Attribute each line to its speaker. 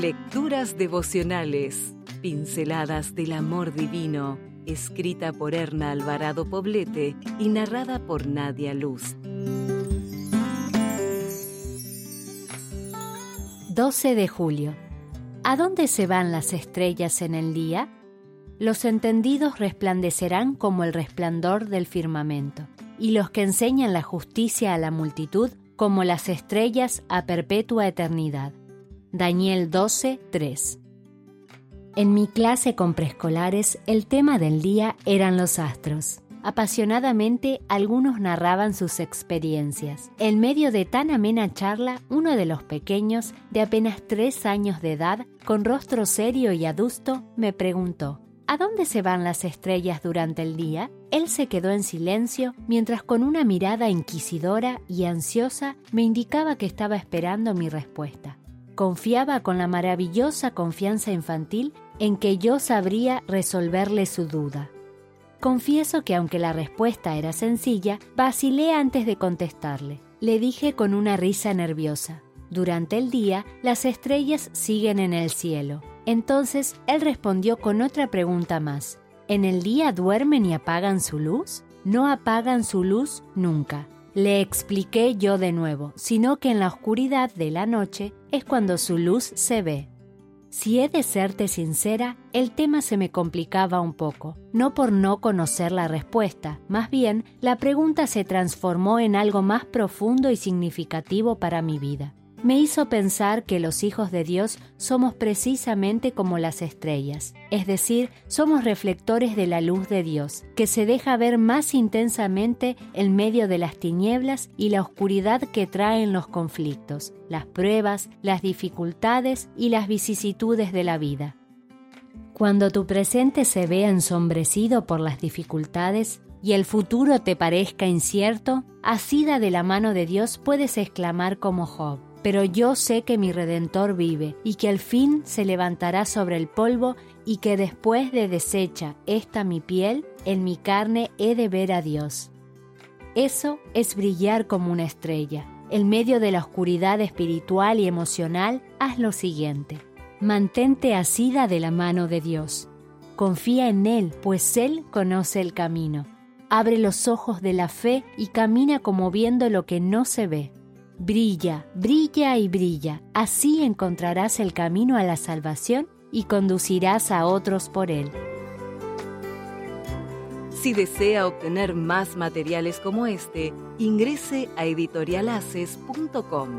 Speaker 1: Lecturas devocionales, pinceladas del amor divino, escrita por Erna Alvarado Poblete y narrada por Nadia Luz.
Speaker 2: 12 de julio. ¿A dónde se van las estrellas en el día? Los entendidos resplandecerán como el resplandor del firmamento, y los que enseñan la justicia a la multitud como las estrellas a perpetua eternidad. Daniel 12, 3. En mi clase con preescolares, el tema del día eran los astros. Apasionadamente, algunos narraban sus experiencias. En medio de tan amena charla, uno de los pequeños, de apenas tres años de edad, con rostro serio y adusto, me preguntó, ¿A dónde se van las estrellas durante el día? Él se quedó en silencio mientras con una mirada inquisidora y ansiosa me indicaba que estaba esperando mi respuesta. Confiaba con la maravillosa confianza infantil en que yo sabría resolverle su duda. Confieso que aunque la respuesta era sencilla, vacilé antes de contestarle. Le dije con una risa nerviosa, durante el día las estrellas siguen en el cielo. Entonces él respondió con otra pregunta más. ¿En el día duermen y apagan su luz? No apagan su luz nunca. Le expliqué yo de nuevo, sino que en la oscuridad de la noche es cuando su luz se ve. Si he de serte sincera, el tema se me complicaba un poco, no por no conocer la respuesta, más bien la pregunta se transformó en algo más profundo y significativo para mi vida me hizo pensar que los hijos de Dios somos precisamente como las estrellas, es decir, somos reflectores de la luz de Dios, que se deja ver más intensamente en medio de las tinieblas y la oscuridad que traen los conflictos, las pruebas, las dificultades y las vicisitudes de la vida. Cuando tu presente se vea ensombrecido por las dificultades, y el futuro te parezca incierto, asida de la mano de Dios puedes exclamar como Job, pero yo sé que mi Redentor vive y que al fin se levantará sobre el polvo y que después de deshecha esta mi piel, en mi carne he de ver a Dios. Eso es brillar como una estrella. En medio de la oscuridad espiritual y emocional, haz lo siguiente. Mantente asida de la mano de Dios. Confía en Él, pues Él conoce el camino. Abre los ojos de la fe y camina como viendo lo que no se ve. Brilla, brilla y brilla, así encontrarás el camino a la salvación y conducirás a otros por él.
Speaker 1: Si desea obtener más materiales como este, ingrese a editorialaces.com.